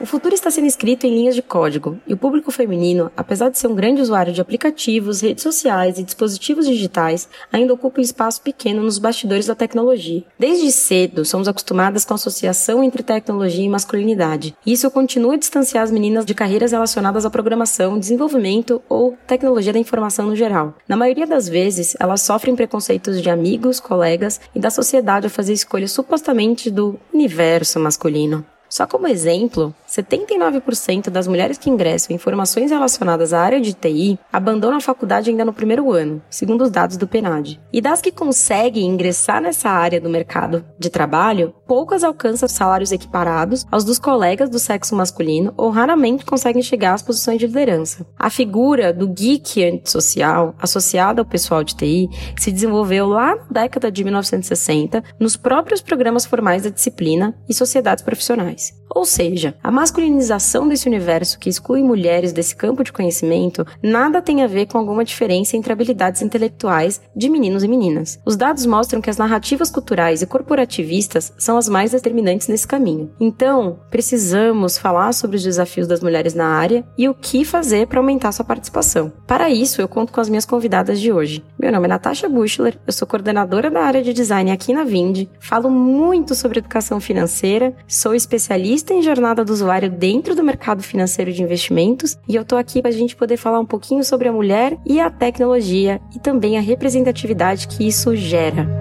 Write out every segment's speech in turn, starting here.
O futuro está sendo escrito em linhas de código, e o público feminino, apesar de ser um grande usuário de aplicativos, redes sociais e dispositivos digitais, ainda ocupa um espaço pequeno nos bastidores da tecnologia. Desde cedo, somos acostumadas com a associação entre tecnologia e masculinidade, e isso continua a distanciar as meninas de carreiras relacionadas à programação, desenvolvimento ou tecnologia da informação no geral. Na maioria das vezes, elas sofrem preconceitos de amigos, colegas e da sociedade ao fazer escolhas supostamente do universo masculino. Só como exemplo, 79% das mulheres que ingressam em formações relacionadas à área de TI abandonam a faculdade ainda no primeiro ano, segundo os dados do PNAD. E das que conseguem ingressar nessa área do mercado de trabalho, poucas alcançam salários equiparados aos dos colegas do sexo masculino ou raramente conseguem chegar às posições de liderança. A figura do geek antissocial, associada ao pessoal de TI, se desenvolveu lá na década de 1960 nos próprios programas formais da disciplina e sociedades profissionais. Ou seja, a masculinização desse universo que exclui mulheres desse campo de conhecimento nada tem a ver com alguma diferença entre habilidades intelectuais de meninos e meninas. Os dados mostram que as narrativas culturais e corporativistas são as mais determinantes nesse caminho. Então, precisamos falar sobre os desafios das mulheres na área e o que fazer para aumentar sua participação. Para isso, eu conto com as minhas convidadas de hoje. Meu nome é Natasha Buchler, eu sou coordenadora da área de design aqui na Vind, falo muito sobre educação financeira, sou especialista especialista em jornada do usuário dentro do mercado financeiro de investimentos e eu tô aqui para a gente poder falar um pouquinho sobre a mulher e a tecnologia e também a representatividade que isso gera.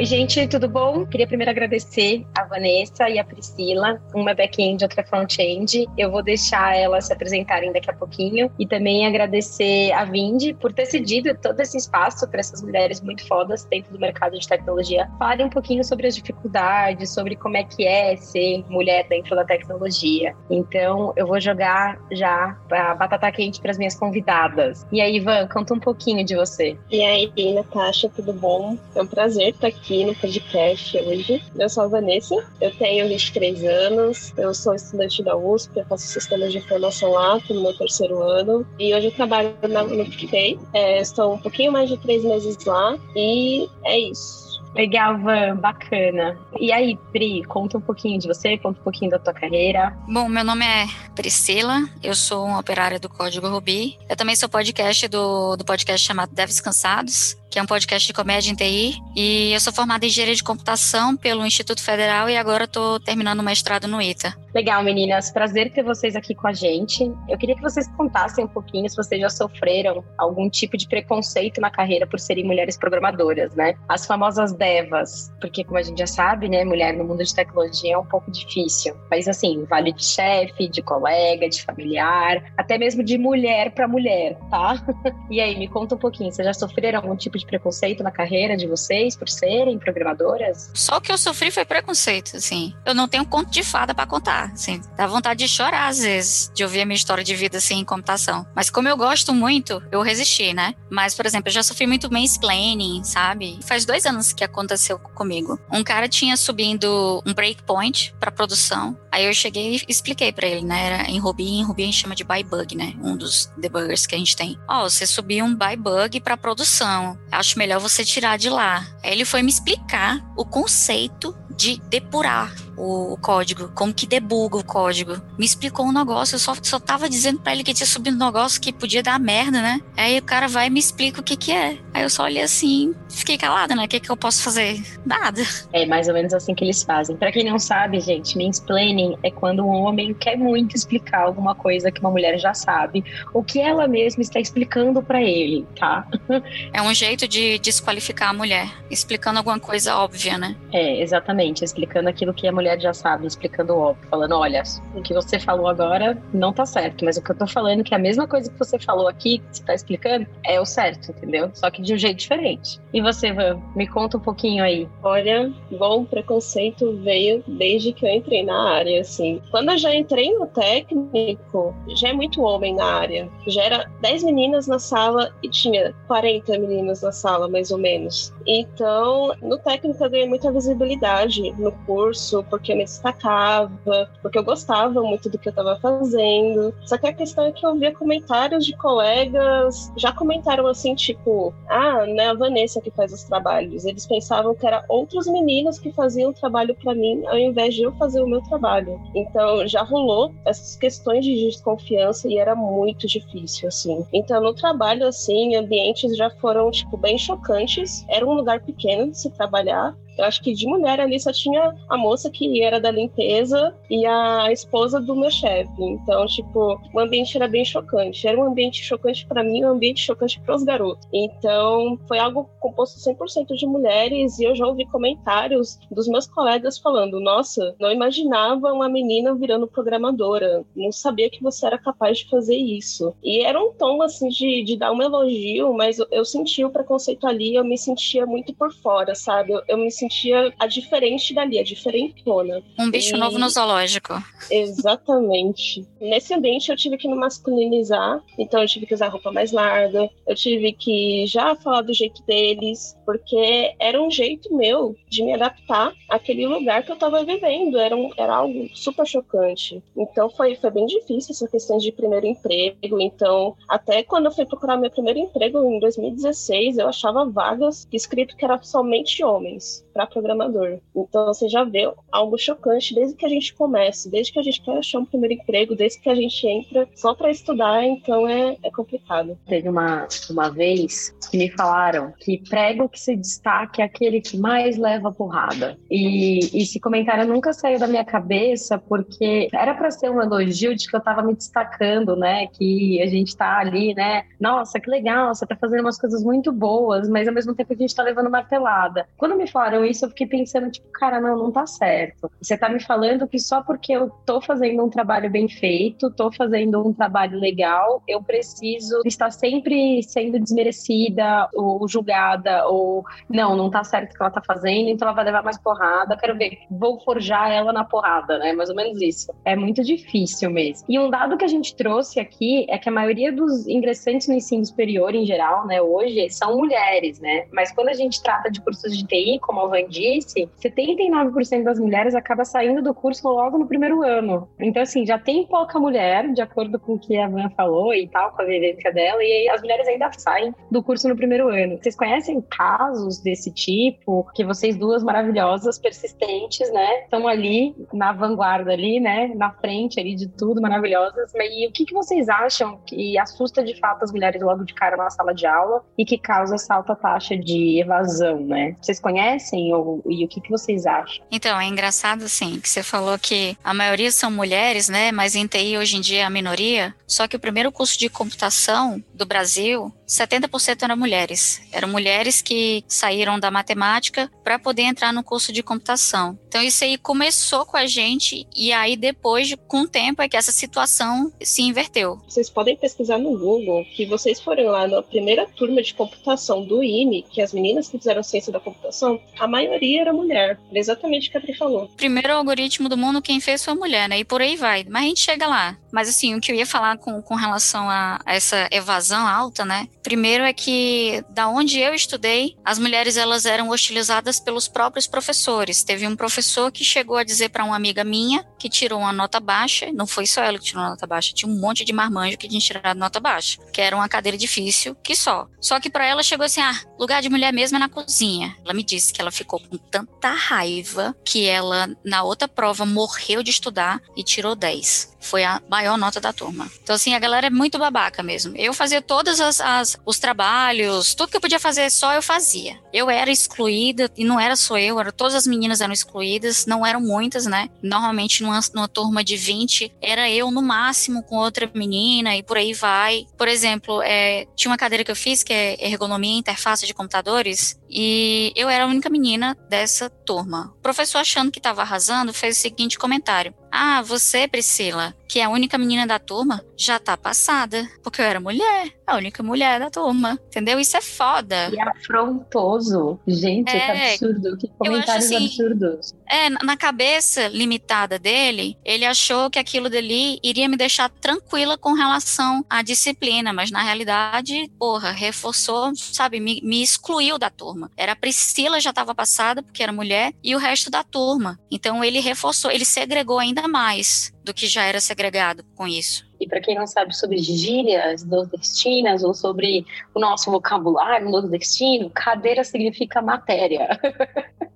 Oi, gente, tudo bom? Queria primeiro agradecer a Vanessa e a Priscila, uma back-end, outra front-end. Eu vou deixar elas se apresentarem daqui a pouquinho e também agradecer a Vind por ter cedido todo esse espaço para essas mulheres muito fodas dentro do mercado de tecnologia. Falem um pouquinho sobre as dificuldades, sobre como é que é ser mulher dentro da tecnologia. Então, eu vou jogar já a batata quente para as minhas convidadas. E aí, Ivan, conta um pouquinho de você. E aí, Natasha, tudo bom? É um prazer estar aqui aqui no podcast hoje. Eu sou a Vanessa, eu tenho 23 anos, eu sou estudante da USP, eu faço sistemas de informação lá, estou no meu terceiro ano, e hoje eu trabalho na, no PicPay. É, estou um pouquinho mais de três meses lá, e é isso. Legal, Van, bacana. E aí, Pri, conta um pouquinho de você, conta um pouquinho da tua carreira. Bom, meu nome é Priscila, eu sou uma operária do Código Ruby. Eu também sou podcast do, do podcast chamado Devs Cansados que é um podcast de comédia em TI. E eu sou formada em engenharia de computação pelo Instituto Federal e agora estou terminando o mestrado no ITA. Legal, meninas. Prazer ter vocês aqui com a gente. Eu queria que vocês contassem um pouquinho se vocês já sofreram algum tipo de preconceito na carreira por serem mulheres programadoras, né? As famosas devas, porque como a gente já sabe, né, mulher no mundo de tecnologia é um pouco difícil. Mas assim, vale de chefe, de colega, de familiar, até mesmo de mulher para mulher, tá? E aí, me conta um pouquinho, vocês já sofreram algum tipo de preconceito na carreira de vocês por serem programadoras? Só o que eu sofri foi preconceito, assim. Eu não tenho conto de fada para contar, assim. Dá vontade de chorar às vezes, de ouvir a minha história de vida assim em computação. Mas como eu gosto muito, eu resisti, né? Mas, por exemplo, eu já sofri muito mansplaining, sabe? Faz dois anos que aconteceu comigo. Um cara tinha subindo um breakpoint para produção. Aí eu cheguei e expliquei para ele, né? Era em Ruby, em Ruby a gente chama de buy bug, né? Um dos debuggers que a gente tem. Ó, oh, você subiu um buy bug para produção acho melhor você tirar de lá. Ele foi me explicar o conceito de depurar o, código, como que debuga o código. Me explicou um negócio, eu só, só tava dizendo para ele que tinha subido um negócio que podia dar merda, né? Aí o cara vai e me explica o que que é. Aí eu só olhei assim, fiquei calada, né? O que que eu posso fazer? Nada. É mais ou menos assim que eles fazem. Para quem não sabe, gente, mansplaining é quando um homem quer muito explicar alguma coisa que uma mulher já sabe, o que ela mesma está explicando para ele, tá? É um jeito de desqualificar a mulher, explicando alguma coisa óbvia, né? É, exatamente, explicando aquilo que a mulher mulher já sabe, explicando o óbvio, falando: olha, o que você falou agora não tá certo, mas o que eu tô falando, que é a mesma coisa que você falou aqui, que você tá explicando, é o certo, entendeu? Só que de um jeito diferente. E você, Van, me conta um pouquinho aí. Olha, bom, preconceito veio desde que eu entrei na área, assim. Quando eu já entrei no técnico, já é muito homem na área. Já era 10 meninas na sala e tinha 40 meninas na sala, mais ou menos. Então, no técnico eu ganhei muita visibilidade no curso, por porque eu me destacava, porque eu gostava muito do que eu estava fazendo. Só que a questão é que eu via comentários de colegas, já comentaram assim, tipo, ah, é a Vanessa que faz os trabalhos. Eles pensavam que era outros meninos que faziam o trabalho para mim, ao invés de eu fazer o meu trabalho. Então já rolou essas questões de desconfiança e era muito difícil, assim. Então no trabalho, assim, ambientes já foram, tipo, bem chocantes. Era um lugar pequeno de se trabalhar, eu acho que de mulher ali só tinha a moça que era da limpeza e a esposa do meu chefe. Então, tipo, o ambiente era bem chocante. Era um ambiente chocante para mim, um ambiente chocante para os garotos. Então, foi algo composto 100% de mulheres e eu já ouvi comentários dos meus colegas falando: "Nossa, não imaginava uma menina virando programadora. Não sabia que você era capaz de fazer isso". E era um tom assim de, de dar um elogio, mas eu, eu senti o preconceito ali, eu me sentia muito por fora, sabe? Eu, eu me sentia sentia a diferente dali, a diferentona. Um bicho e... novo no zoológico. Exatamente. Nesse ambiente eu tive que me masculinizar, então eu tive que usar roupa mais larga, eu tive que já falar do jeito deles, porque era um jeito meu de me adaptar àquele lugar que eu estava vivendo, era, um, era algo super chocante. Então foi, foi bem difícil essa questão de primeiro emprego, então até quando eu fui procurar meu primeiro emprego em 2016, eu achava vagas escrito que era somente homens para programador. Então você já vê algo chocante desde que a gente começa, desde que a gente quer achar um primeiro emprego, desde que a gente entra só para estudar, então é, é complicado. Teve uma, uma vez que me falaram que prego que se destaque é aquele que mais leva porrada. E esse comentário nunca saiu da minha cabeça porque era para ser um elogio de que eu tava me destacando, né? Que a gente tá ali, né? Nossa, que legal, você tá fazendo umas coisas muito boas, mas ao mesmo tempo a gente tá levando martelada. Quando me falaram isso, eu fiquei pensando, tipo, cara, não, não tá certo. Você tá me falando que só porque eu tô fazendo um trabalho bem feito, tô fazendo um trabalho legal, eu preciso estar sempre sendo desmerecida ou julgada, ou não, não tá certo o que ela tá fazendo, então ela vai levar mais porrada. Quero ver, vou forjar ela na porrada, né? Mais ou menos isso. É muito difícil mesmo. E um dado que a gente trouxe aqui é que a maioria dos ingressantes no ensino superior, em geral, né, hoje, são mulheres, né? Mas quando a gente trata de cursos de TI, como a Van disse, 79% das mulheres acaba saindo do curso logo no primeiro ano. Então, assim, já tem pouca mulher, de acordo com o que a Van falou e tal, com a vivência dela, e as mulheres ainda saem do curso no primeiro ano. Vocês conhecem casos desse tipo? Que vocês duas maravilhosas, persistentes, né? Estão ali na vanguarda ali, né? Na frente ali de tudo, maravilhosas. E o que, que vocês acham que assusta de fato as mulheres logo de cara na sala de aula e que causa essa alta taxa de evasão, né? Vocês conhecem ou, e o que, que vocês acham? Então, é engraçado, assim, que você falou que a maioria são mulheres, né? Mas em TI hoje em dia é a minoria. Só que o primeiro curso de computação do Brasil 70% eram mulheres. Eram mulheres que saíram da matemática para poder entrar no curso de computação. Então isso aí começou com a gente e aí depois, com o tempo, é que essa situação se inverteu. Vocês podem pesquisar no Google que vocês foram lá na primeira turma de computação do IME, que as meninas que fizeram ciência da computação, a maioria era mulher. Exatamente o que a Pri falou. Primeiro algoritmo do mundo quem fez foi a mulher, né? E por aí vai. Mas a gente chega lá. Mas assim, o que eu ia falar com, com relação a essa evasão alta, né? Primeiro é que da onde eu estudei, as mulheres elas eram hostilizadas pelos próprios professores. Teve um professor que chegou a dizer para uma amiga minha que tirou uma nota baixa, não foi só ela que tirou uma nota baixa, tinha um monte de marmanjo que tinha tirado nota baixa, que era uma cadeira difícil, que só. Só que para ela chegou assim: "Ah, lugar de mulher mesmo é na cozinha". Ela me disse que ela ficou com tanta raiva que ela na outra prova morreu de estudar e tirou 10 foi a maior nota da turma. Então, assim, a galera é muito babaca mesmo. Eu fazia todas as, as os trabalhos, tudo que eu podia fazer só eu fazia. Eu era excluída, e não era só eu, era, todas as meninas eram excluídas, não eram muitas, né? Normalmente numa, numa turma de 20, era eu no máximo com outra menina e por aí vai. Por exemplo, é, tinha uma cadeira que eu fiz que é ergonomia e interface de computadores, e eu era a única menina dessa turma. O professor, achando que estava arrasando, fez o seguinte comentário: Ah, você, Priscila, que é a única menina da turma, já tá passada, porque eu era mulher, a única mulher da turma, entendeu? Isso é foda. E afrontoso. Gente, é, que absurdo, que comentários assim, absurdos. É, na cabeça limitada dele, ele achou que aquilo dali iria me deixar tranquila com relação à disciplina, mas na realidade, porra, reforçou, sabe, me, me excluiu da turma. Era a Priscila já estava passada, porque era mulher, e o resto da turma. Então ele reforçou, ele segregou ainda mais do que já era segregado com isso. E para quem não sabe sobre gírias nordestinas ou sobre o nosso vocabulário nordestino, cadeira significa matéria.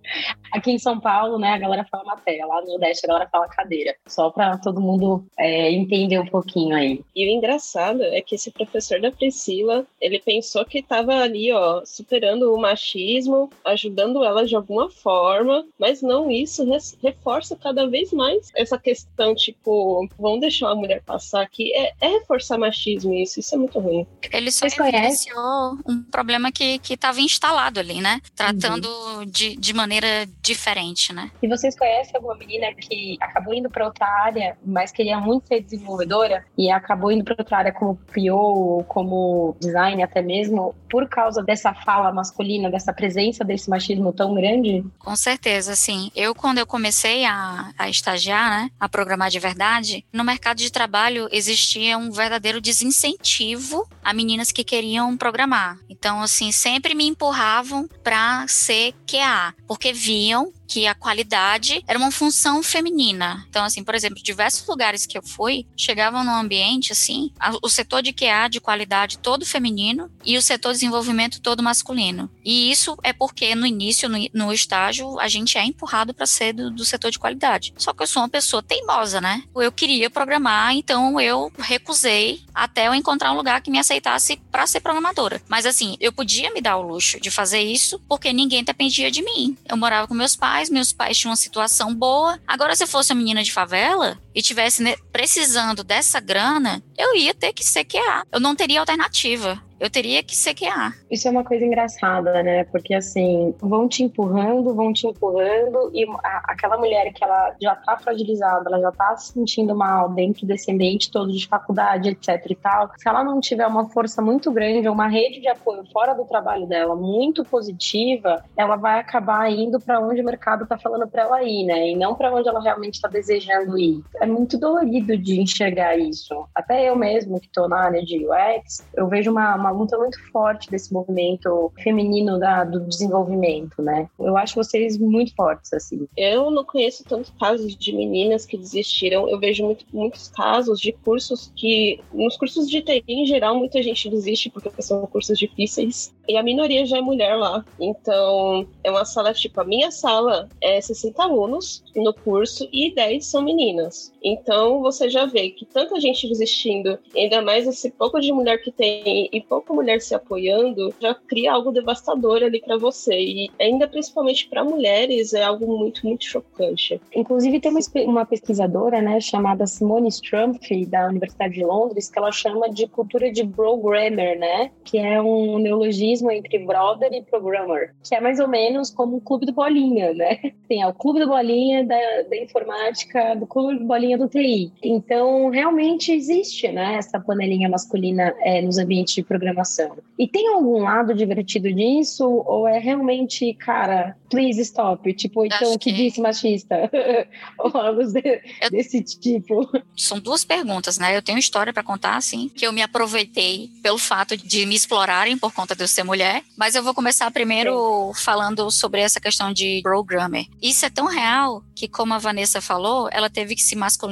Aqui em São Paulo, né, a galera fala matéria, lá no Nordeste a galera fala cadeira. Só para todo mundo é, entender um pouquinho aí. E o engraçado é que esse professor da Priscila, ele pensou que estava ali, ó, superando o machismo, ajudando ela de alguma forma, mas não isso reforça cada vez mais essa questão, tipo, vamos deixar a mulher passar aqui, é, é reforçar machismo isso, isso é muito ruim. Ele só evidenciou um problema que estava instalado ali, né? Tratando uhum. de, de maneira diferente, né? E vocês conhecem alguma menina que acabou indo para outra área, mas queria muito ser desenvolvedora e acabou indo para outra área como PO, como design até mesmo, por causa dessa fala masculina, dessa presença desse machismo tão grande? Com certeza, sim. Eu, quando eu comecei a, a estagiar, né, a programar de verdade, no mercado de trabalho existia um verdadeiro desincentivo a meninas que queriam programar. Então, assim, sempre me empurravam para ser QA, porque viam que a qualidade era uma função feminina. Então, assim, por exemplo, diversos lugares que eu fui chegavam num ambiente assim, o setor de QA de qualidade todo feminino e o setor de desenvolvimento todo masculino. E isso é porque no início, no, no estágio, a gente é empurrado para ser do, do, setor de qualidade. Só que eu sou uma pessoa teimosa, né? Eu queria programar, então eu recusei até eu encontrar um lugar que me aceitasse para ser programadora. Mas assim, eu podia me dar o luxo de fazer isso porque ninguém dependia de mim. Eu morava com meus pais pais, meus pais tinham uma situação boa. Agora, se eu fosse uma menina de favela e tivesse precisando dessa grana, eu ia ter que sequear. Eu não teria alternativa eu teria que sequear. Isso é uma coisa engraçada, né? Porque assim, vão te empurrando, vão te empurrando, e a, aquela mulher que ela já tá fragilizada, ela já tá se sentindo mal dentro desse ambiente todo de faculdade, etc e tal, se ela não tiver uma força muito grande, uma rede de apoio fora do trabalho dela muito positiva, ela vai acabar indo para onde o mercado tá falando para ela ir, né? E não para onde ela realmente tá desejando ir. É muito dolorido de enxergar isso. Até eu mesmo, que tô na área de UX, eu vejo uma, uma luta muito forte desse movimento feminino da, do desenvolvimento, né? Eu acho vocês muito fortes, assim. Eu não conheço tantos casos de meninas que desistiram. Eu vejo muito, muitos casos de cursos que, nos cursos de TI em geral, muita gente desiste porque são cursos difíceis. E a minoria já é mulher lá. Então, é uma sala, tipo, a minha sala é 60 alunos no curso e 10 são meninas. Então, você já vê que tanta gente desistindo, ainda mais esse pouco de mulher que tem e pouco mulher se apoiando já cria algo devastador ali para você. E ainda principalmente para mulheres é algo muito, muito chocante. Inclusive, tem uma, uma pesquisadora, né, chamada Simone Strumpf, da Universidade de Londres, que ela chama de cultura de programmer, né, que é um neologismo entre brother e programmer, que é mais ou menos como um clube do bolinha, né? Tem é o clube do bolinha da, da informática, do clube do bolinha do TI. Então, realmente existe, né, essa panelinha masculina é, nos ambientes de programação. E tem algum lado divertido disso? Ou é realmente, cara, please stop? Tipo, então, que, que disse machista? ou algo de, eu... desse tipo. São duas perguntas, né? Eu tenho história para contar, assim, que eu me aproveitei pelo fato de me explorarem por conta de eu ser mulher. Mas eu vou começar primeiro Sim. falando sobre essa questão de programmer. Isso é tão real que, como a Vanessa falou, ela teve que se masculinizar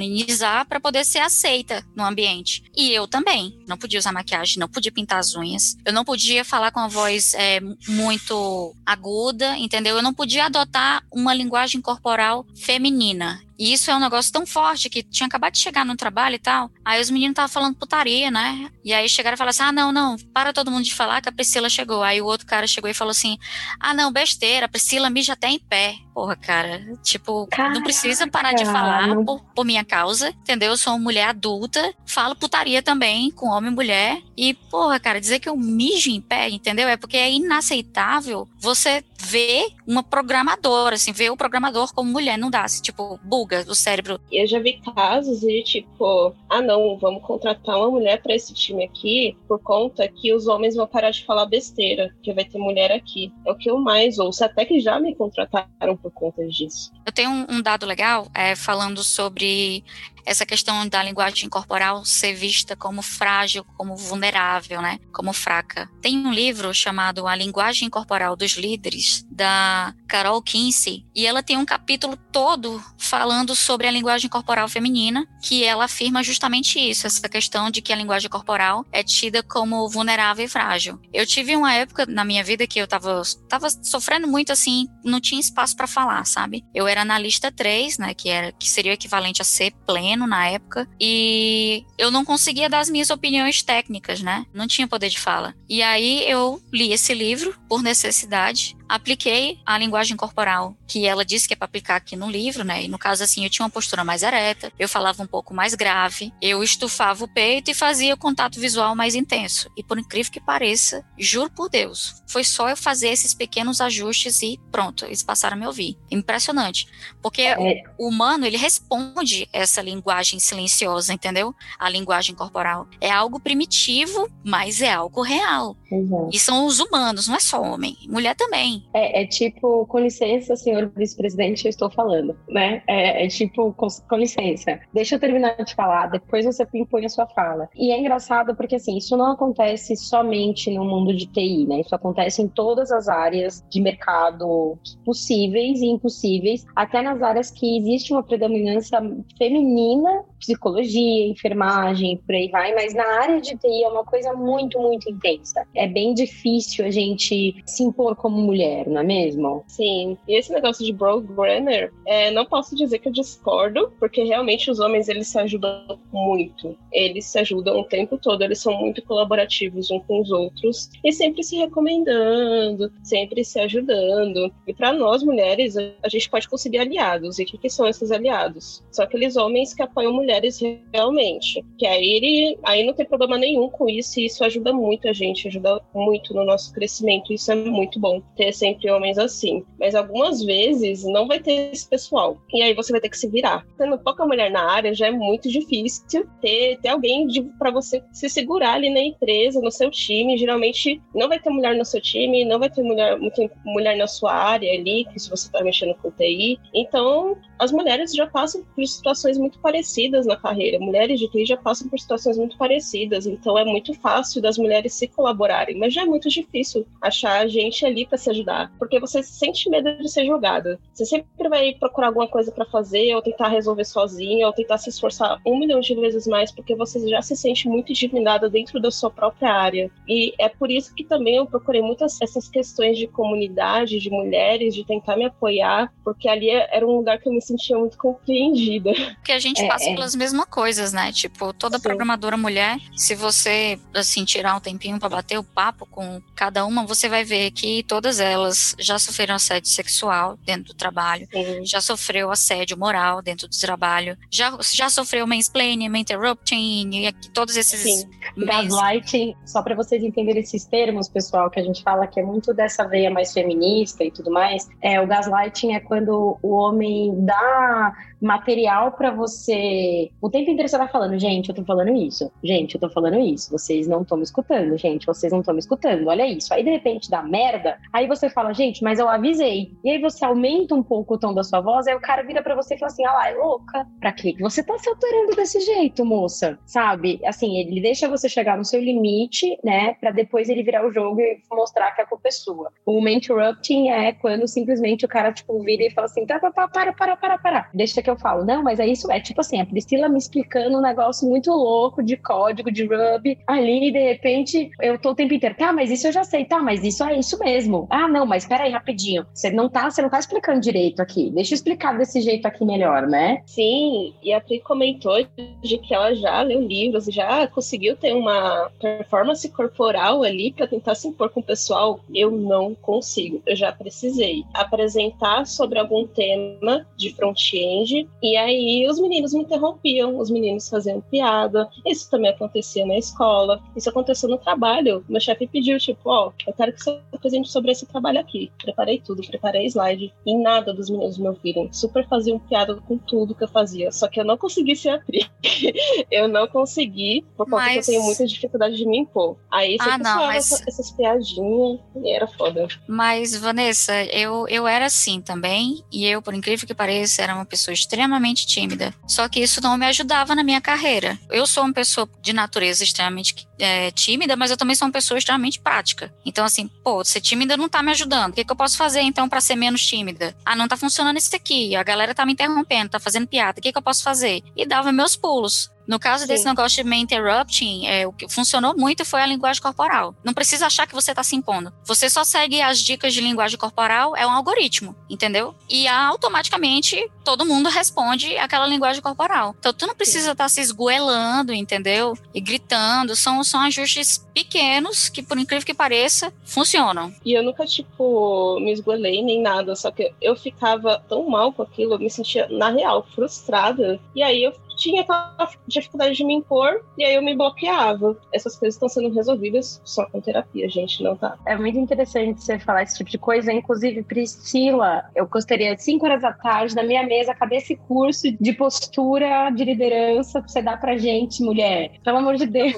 para poder ser aceita no ambiente. E eu também. Não podia usar maquiagem, não podia pintar as unhas. Eu não podia falar com a voz é, muito aguda, entendeu? Eu não podia adotar uma linguagem corporal feminina. E isso é um negócio tão forte que tinha acabado de chegar no trabalho e tal. Aí os meninos estavam falando putaria, né? E aí chegaram e falaram assim: ah, não, não, para todo mundo de falar que a Priscila chegou. Aí o outro cara chegou e falou assim: ah, não, besteira, a Priscila mija até em pé. Porra, cara, tipo, Caraca, não precisa parar de falar por, por, minha causa, entendeu? Eu sou uma mulher adulta, falo putaria também com homem e mulher. E, porra, cara, dizer que eu mijo em pé, entendeu? É porque é inaceitável você vê uma programadora, assim, vê o programador como mulher, não dá, assim, tipo, buga o cérebro. Eu já vi casos de tipo, ah não, vamos contratar uma mulher para esse time aqui por conta que os homens vão parar de falar besteira, que vai ter mulher aqui. É o que eu mais ouço, até que já me contrataram por conta disso. Eu tenho um, um dado legal é, falando sobre essa questão da linguagem corporal ser vista como frágil, como vulnerável, né? Como fraca. Tem um livro chamado A Linguagem Corporal dos Líderes, da Carol Kinsey, e ela tem um capítulo todo falando sobre a linguagem corporal feminina, que ela afirma justamente isso, essa questão de que a linguagem corporal é tida como vulnerável e frágil. Eu tive uma época na minha vida que eu tava, tava sofrendo muito assim, não tinha espaço para falar, sabe? Eu era analista 3, né, que era que seria o equivalente a ser pleno na época e eu não conseguia dar as minhas opiniões técnicas, né? Não tinha poder de fala. E aí eu li esse livro por necessidade apliquei a linguagem corporal que ela disse que é para aplicar aqui no livro, né? E no caso assim, eu tinha uma postura mais ereta, eu falava um pouco mais grave, eu estufava o peito e fazia o contato visual mais intenso. E por incrível que pareça, juro por Deus, foi só eu fazer esses pequenos ajustes e pronto, eles passaram a me ouvir. Impressionante, porque é. o humano ele responde essa linguagem silenciosa, entendeu? A linguagem corporal é algo primitivo, mas é algo real. Uhum. E são os humanos, não é só homem, mulher também. É, é tipo, com licença, senhor vice-presidente, eu estou falando, né? É, é tipo, com, com, licença, deixa eu terminar de falar, depois você impõe a sua fala. E é engraçado porque, assim, isso não acontece somente no mundo de TI, né? Isso acontece em todas as áreas de mercado possíveis e impossíveis, até nas áreas que existe uma predominância feminina, psicologia, enfermagem, por aí vai, mas na área de TI é uma coisa muito, muito intensa. É bem difícil a gente se impor como mulher mulher, não é mesmo? Sim. E esse negócio de Programmer, é, não posso dizer que eu discordo, porque realmente os homens eles se ajudam muito. Eles se ajudam o tempo todo, eles são muito colaborativos uns com os outros e sempre se recomendando, sempre se ajudando. E para nós mulheres, a gente pode conseguir aliados. E o que, que são esses aliados? São aqueles homens que apoiam mulheres realmente. Que aí ele aí não tem problema nenhum com isso e isso ajuda muito a gente, ajuda muito no nosso crescimento. Isso é muito bom ter sempre homens assim. Mas algumas vezes não vai ter esse pessoal. E aí você vai ter que se virar. Tendo pouca mulher na área, já é muito difícil ter, ter alguém para você se segurar ali na empresa, no seu time. Geralmente não vai ter mulher no seu time, não vai ter mulher, mulher na sua área ali, se você está mexendo com TI. Então, as mulheres já passam por situações muito parecidas na carreira. Mulheres de TI já passam por situações muito parecidas. Então, é muito fácil das mulheres se colaborarem. Mas já é muito difícil achar gente ali para se ajudar, porque você sente medo de ser jogada. Você sempre vai procurar alguma coisa para fazer, ou tentar resolver sozinha, ou tentar se esforçar um milhão de vezes mais, porque você já se sente muito indignada dentro da sua própria área. E é por isso que também eu procurei muitas essas questões de comunidade, de mulheres, de tentar me apoiar, porque ali era um lugar que eu me sentia muito compreendida. Porque a gente é, passa é. pelas mesmas coisas, né? Tipo, toda Sim. programadora mulher, se você, assim, tirar um tempinho para bater o papo com cada uma, você vai ver que todas elas já sofreram assédio sexual dentro do trabalho, Sim. já sofreu assédio moral dentro do trabalho, já, já sofreu mansplaining, interrupting, e todos esses. Sim. Gaslighting, só para vocês entenderem esses termos, pessoal, que a gente fala que é muito dessa veia mais feminista e tudo mais, é o gaslighting é quando o homem dá material para você. O tempo inteiro você tá falando, gente, eu tô falando isso, gente, eu tô falando isso, vocês não estão me escutando, gente, vocês não estão me escutando, olha isso. Aí de repente dá merda, aí você fala, gente, mas eu avisei. E aí você aumenta um pouco o tom da sua voz, aí o cara vira para você e fala assim: ah lá, é louca, pra quê você tá se alterando desse jeito, moça? Sabe? Assim, ele deixa você chegar no seu limite, né, para depois ele virar o jogo e mostrar que a culpa é sua. O interrupting é quando simplesmente o cara, tipo, vira e fala assim: tá, tá, tá, para, para, para, para. Deixa que eu falo, não, mas é isso, é tipo assim, a Priscila me explicando um negócio muito louco de código, de Ruby, ali, de repente, eu tô o tempo inteiro, tá, mas isso eu já sei, tá, mas isso é isso mesmo. Ah, não, mas peraí, rapidinho, você não tá, você não tá explicando direito aqui, deixa eu explicar desse jeito aqui melhor, né? Sim, e a Pri comentou de que ela já leu livros, já conseguiu ter uma performance corporal ali para tentar se impor com o pessoal, eu não consigo, eu já precisei apresentar sobre algum tema de front-end e aí os meninos me interrompiam, os meninos faziam piada. Isso também acontecia na escola, isso aconteceu no trabalho. Meu chefe pediu, tipo, ó, oh, eu quero que você apresente sobre esse, trabalho aqui. Preparei tudo, preparei slide. E nada dos meninos me ouviram. Super faziam piada com tudo que eu fazia. Só que eu não consegui ser atriz. eu não consegui, por conta mas... que eu tenho muita dificuldade de me impor. Aí você ah, não, mas... essas piadinhas e era foda. Mas, Vanessa, eu, eu era assim também. E eu, por incrível que pareça, era uma pessoa extremamente tímida. Só que isso não me ajudava na minha carreira. Eu sou uma pessoa de natureza extremamente é, tímida, mas eu também sou uma pessoa extremamente prática. Então, assim, pô, ser tímida não tá me ajudando. O que, que eu posso fazer, então, para ser menos tímida? Ah, não tá funcionando isso aqui. A galera tá me interrompendo, tá fazendo piada. O que, que eu posso fazer? E dava meus pulos. No caso Sim. desse negócio de me interrupting, é, o que funcionou muito foi a linguagem corporal. Não precisa achar que você está se impondo. Você só segue as dicas de linguagem corporal, é um algoritmo, entendeu? E automaticamente todo mundo responde aquela linguagem corporal. Então tu não precisa estar tá se esgoelando, entendeu? E gritando. São, são ajustes pequenos que, por incrível que pareça, funcionam. E eu nunca, tipo, me esgoelei nem nada, só que eu ficava tão mal com aquilo, eu me sentia, na real, frustrada. E aí eu tinha aquela dificuldade de me impor e aí eu me bloqueava. Essas coisas estão sendo resolvidas só com terapia, gente, não tá. É muito interessante você falar esse tipo de coisa. Inclusive, Priscila, eu gostaria, cinco horas da tarde, na minha mesa, cadê esse curso de postura de liderança que você dá pra gente, mulher? Pelo amor de Deus.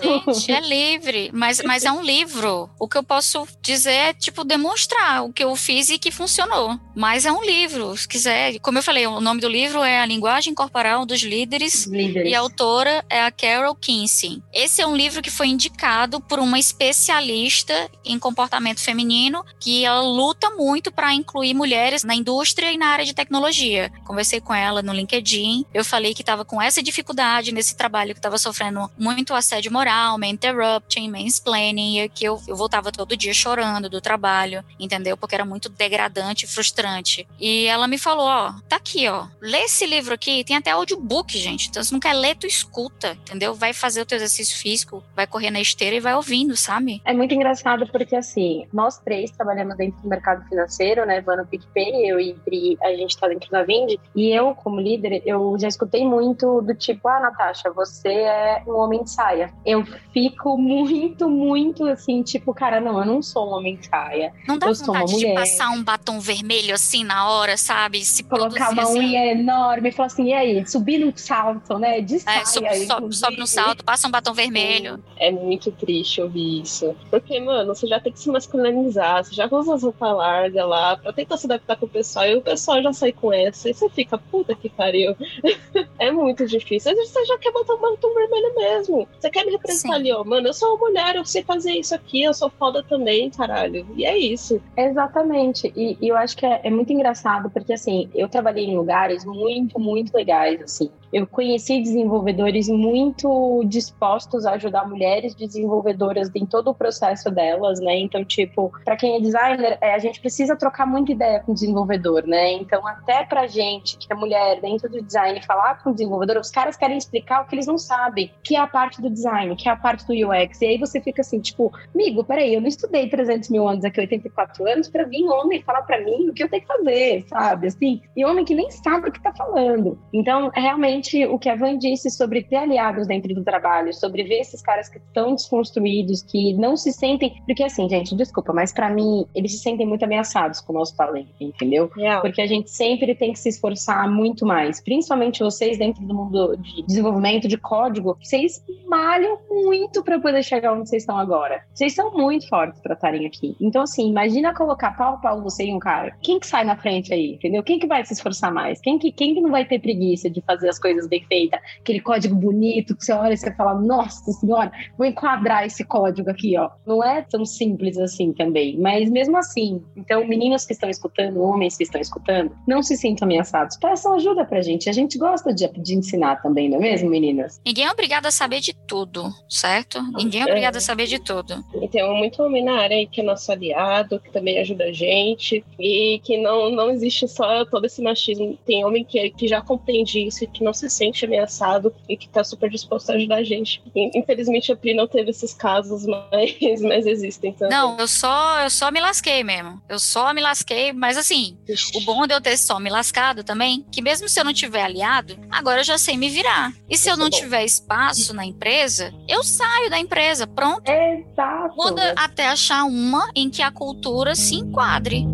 Gente, é livre, mas, mas é um livro. O que eu posso dizer é, tipo, demonstrar o que eu fiz e que funcionou. Mas é um livro, se quiser. Como eu falei, o nome do livro é A Linguagem Corporal dos Líderes Líderes. E a autora é a Carol Kinsey. Esse é um livro que foi indicado por uma especialista em comportamento feminino que ela luta muito para incluir mulheres na indústria e na área de tecnologia. Conversei com ela no LinkedIn. Eu falei que estava com essa dificuldade nesse trabalho, que estava sofrendo muito assédio moral, me interrupting, mansplaining, e que eu, eu voltava todo dia chorando do trabalho, entendeu? Porque era muito degradante frustrante. E ela me falou: ó, tá aqui, ó, lê esse livro aqui, tem até audiobook, gente. Então, se não quer ler, tu escuta, entendeu? Vai fazer o teu exercício físico, vai correr na esteira e vai ouvindo, sabe? É muito engraçado porque, assim, nós três trabalhamos dentro do mercado financeiro, né? Vano PicPay, eu e Pri, a gente tá dentro da Vind. E eu, como líder, eu já escutei muito do tipo, ah, Natasha, você é um homem de saia. Eu fico muito, muito assim, tipo, cara, não, eu não sou um homem de saia. Não dá eu vontade de passar um batom vermelho assim na hora, sabe? Se Colocar uma assim. unha enorme e falar assim, e aí, subir no salto, né? De saia, é, sobe, sobe, sobe, no salto, passa um batom vermelho. É muito triste ouvir isso. Porque, mano, você já tem que se masculinizar, você já usa as roupas largas lá pra tentar se adaptar com o pessoal, e o pessoal já sai com essa, e você fica, puta que pariu. é muito difícil. Às vezes você já quer botar um batom vermelho mesmo. Você quer me representar Sim. ali, ó, mano, eu sou uma mulher, eu sei fazer isso aqui, eu sou foda também, caralho. E é isso. Exatamente. E, e eu acho que é, é muito engraçado, porque assim, eu trabalhei em lugares muito, muito legais, assim eu conheci desenvolvedores muito dispostos a ajudar mulheres desenvolvedoras em todo o processo delas, né? Então, tipo, para quem é designer, é, a gente precisa trocar muita ideia com o desenvolvedor, né? Então, até pra gente que é mulher dentro do design falar com o desenvolvedor, os caras querem explicar o que eles não sabem, que é a parte do design, que é a parte do UX. E aí você fica assim, tipo, amigo, peraí, eu não estudei 300 mil anos aqui, 84 anos, para vir homem falar para mim o que eu tenho que fazer, sabe? Assim, e homem que nem sabe o que tá falando. Então, realmente o que a Van disse sobre ter aliados dentro do trabalho, sobre ver esses caras que estão desconstruídos, que não se sentem. Porque, assim, gente, desculpa, mas para mim, eles se sentem muito ameaçados com o nosso talento, entendeu? Yeah. Porque a gente sempre tem que se esforçar muito mais, principalmente vocês dentro do mundo de desenvolvimento de código, vocês malham muito para poder chegar onde vocês estão agora. Vocês são muito fortes para estarem aqui. Então, assim, imagina colocar pau a pau você e um cara. Quem que sai na frente aí, entendeu? Quem que vai se esforçar mais? Quem que, quem que não vai ter preguiça de fazer as coisas? coisas bem feitas, aquele código bonito que você olha e você fala, nossa senhora, vou enquadrar esse código aqui, ó. Não é tão simples assim também, mas mesmo assim, então meninos que estão escutando, homens que estão escutando, não se sintam ameaçados, peçam ajuda pra gente, a gente gosta de, de ensinar também, não é mesmo, meninas? Ninguém é obrigado a saber de tudo, certo? Ninguém é obrigado a saber de tudo. E tem muito homem na área aí que é nosso aliado, que também ajuda a gente, e que não, não existe só todo esse machismo, tem homem que, que já compreende isso e que não se se sente ameaçado e que tá super disposto a ajudar a gente. Infelizmente a Pri não teve esses casos, mas, mas existem também. Não, eu só, eu só me lasquei mesmo. Eu só me lasquei, mas assim, o bom de eu ter só me lascado também, que mesmo se eu não tiver aliado, agora eu já sei me virar. E se eu não é tiver espaço na empresa, eu saio da empresa, pronto. Exato. Muda até achar uma em que a cultura se enquadre.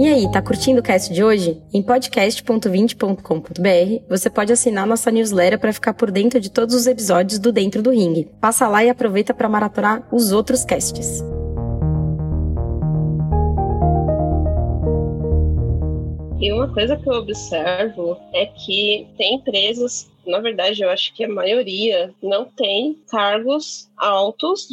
E aí, tá curtindo o cast de hoje? Em podcast.20.com.br você pode assinar nossa newsletter para ficar por dentro de todos os episódios do Dentro do Ring. Passa lá e aproveita para maratonar os outros casts. E uma coisa que eu observo é que tem empresas, na verdade, eu acho que a maioria não tem cargos altos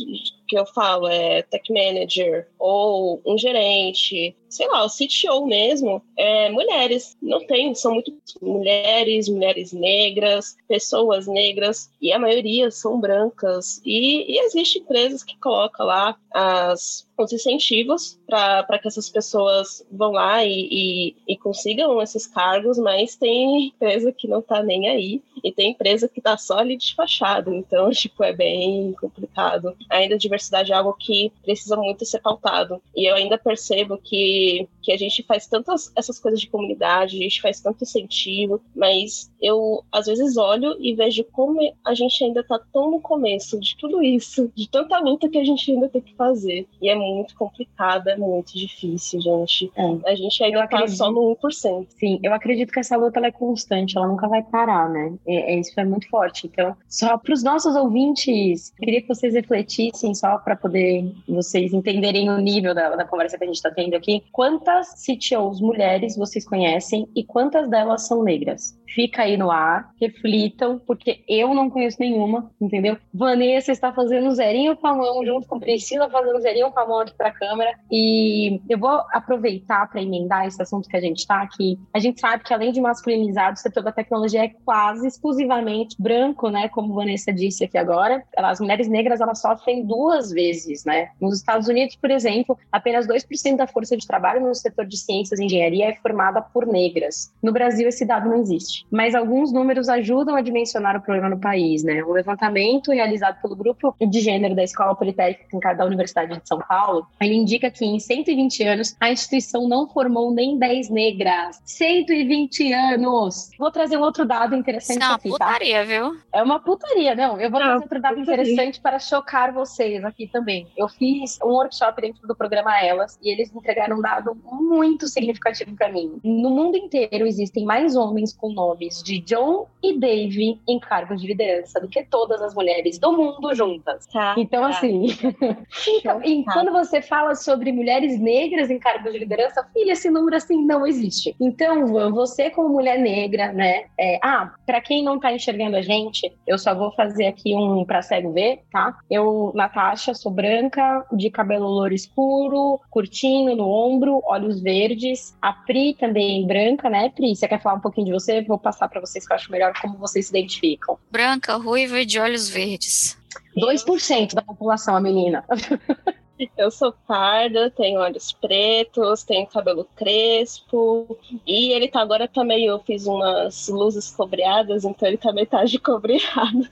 que eu falo é tech manager ou um gerente, sei lá, o CTO mesmo, é mulheres. Não tem, são muito mulheres, mulheres negras, pessoas negras, e a maioria são brancas. E, e existe empresas que colocam lá as os incentivos para que essas pessoas vão lá e, e, e, consigam esses cargos, mas tem empresa que não tá nem aí e tem empresa que tá só ali de fachada, então, tipo, é bem complicado. Ainda a diversidade é algo que precisa muito ser pautado. E eu ainda percebo que, que a gente faz tantas essas coisas de comunidade, a gente faz tanto incentivo, mas eu às vezes olho e vejo como a gente ainda tá tão no começo de tudo isso, de tanta luta que a gente ainda tem que fazer. E é muito complicado, é muito difícil, gente. É. A gente ainda eu tá acredito... só no 1%. Sim, eu acredito que essa luta é constante, ela nunca vai parar, né? É, é, isso é muito forte. Então, só para os nossos ouvintes, queria que vocês refletissem só para poder vocês entenderem o nível da, da conversa que a gente está tendo aqui. Quantas CTOs mulheres vocês conhecem e quantas delas são negras? Fica aí no ar, reflitam, porque eu não conheço nenhuma, entendeu? Vanessa está fazendo zerinho com a mão, junto com Priscila fazendo zerinho com a mão aqui para a câmera. E eu vou aproveitar para emendar esse assunto que a gente está aqui. A gente sabe que além de masculinizado, o setor da tecnologia é quase exclusivamente branco, né? Como Vanessa disse aqui agora. As mulheres negras elas sofrem duas vezes, né? Nos Estados Unidos, por exemplo, apenas 2% da força de trabalho no setor de ciências e engenharia é formada por negras. No Brasil, esse dado não existe. Mas alguns números ajudam a dimensionar o problema no país, né? Um levantamento realizado pelo Grupo de Gênero da Escola Politécnica da Universidade de São Paulo, ele indica que em 120 anos a instituição não formou nem 10 negras. 120 anos! Vou trazer um outro dado interessante Isso é uma aqui, tá? putaria, viu? É uma putaria, não. Eu vou trazer outro dado interessante para chocar vocês aqui também. Eu fiz um workshop dentro do programa Elas e eles entregaram um dado muito significativo para mim. No mundo inteiro existem mais homens com nomes de John e Dave em cargos de liderança do que todas as mulheres do mundo juntas. Tá, então, tá. assim, então, e quando você fala sobre mulheres negras em cargos de liderança, filha, esse número assim não existe. Então, você como mulher negra, né? É, ah, para quem não tá enxergando a gente, eu só vou fazer aqui um para cego ver, tá? Eu, Natasha, sou branca, de cabelo louro escuro, curtinho no ombro, olhos verdes. A Pri também branca, né, Pri? Você quer falar um pouquinho de você? Vou passar para vocês que eu acho melhor como vocês se identificam. Branca, ruiva e de olhos verdes. 2% da população, a menina. Eu sou parda, tenho olhos pretos, tenho cabelo crespo. E ele tá agora também, eu fiz umas luzes cobreadas, então ele tá de cobreado.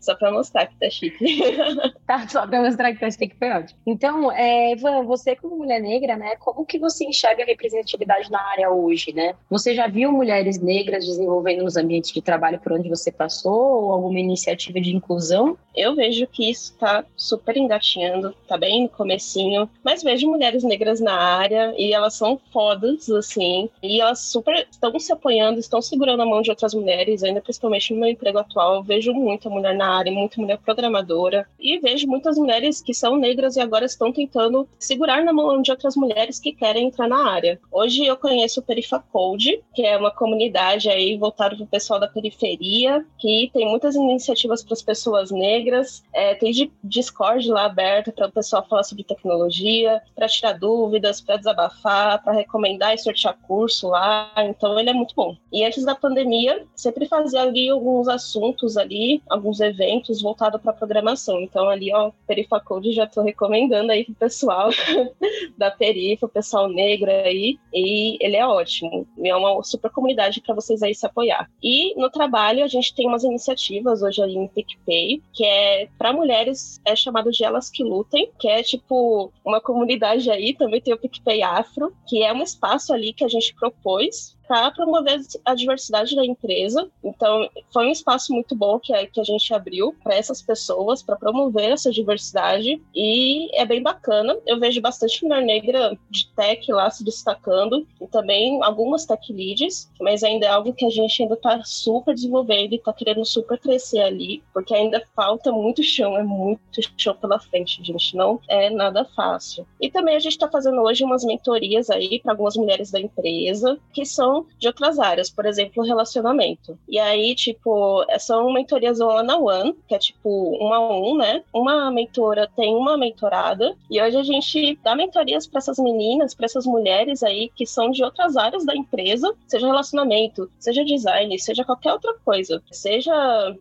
Só pra mostrar que tá chique. tá, só pra mostrar que tá chique foi ótimo. Então, é, Ivan, você como mulher negra, né, como que você enxerga a representatividade na área hoje, né? Você já viu mulheres negras desenvolvendo nos ambientes de trabalho por onde você passou ou alguma iniciativa de inclusão? Eu vejo que isso tá super engatinhando, tá bem no comecinho, mas vejo mulheres negras na área e elas são fodas, assim, e elas super estão se apoiando, estão segurando a mão de outras mulheres, ainda principalmente no meu emprego atual, eu vejo muita mulher mulher na área, muita mulher programadora. E vejo muitas mulheres que são negras e agora estão tentando segurar na mão de outras mulheres que querem entrar na área. Hoje eu conheço o Perifacode, que é uma comunidade aí voltada para o pessoal da periferia, que tem muitas iniciativas para as pessoas negras. É, tem Discord lá aberto para o pessoal falar sobre tecnologia, para tirar dúvidas, para desabafar, para recomendar e sortear curso lá. Então ele é muito bom. E antes da pandemia, sempre fazia ali alguns assuntos ali, alguns alguns eventos voltados para programação. Então, ali, ó, Perifacode já estou recomendando aí pro pessoal da Perifa, o pessoal negro aí, e ele é ótimo. É uma super comunidade para vocês aí se apoiar. E no trabalho, a gente tem umas iniciativas hoje ali em PicPay, que é para mulheres, é chamado de Elas que Lutem, que é tipo uma comunidade aí, também tem o PicPay Afro, que é um espaço ali que a gente propôs para promover a diversidade da empresa. Então, foi um espaço muito bom que a, que a gente abriu para essas pessoas, para promover essa diversidade. E é bem bacana. Eu vejo bastante mulher negra de tech lá se destacando, e também algumas tech leads, mas ainda é algo que a gente ainda está super desenvolvendo e está querendo super crescer ali, porque ainda falta muito chão, é muito chão pela frente, gente. Não é nada fácil. E também a gente está fazendo hoje umas mentorias aí para algumas mulheres da empresa, que são de outras áreas, por exemplo, relacionamento. E aí, tipo, são mentorias one on one, que é tipo um a um, né? Uma mentora tem uma mentorada, e hoje a gente dá mentorias para essas meninas, para essas mulheres aí que são de outras áreas da empresa, seja relacionamento, seja design, seja qualquer outra coisa, seja,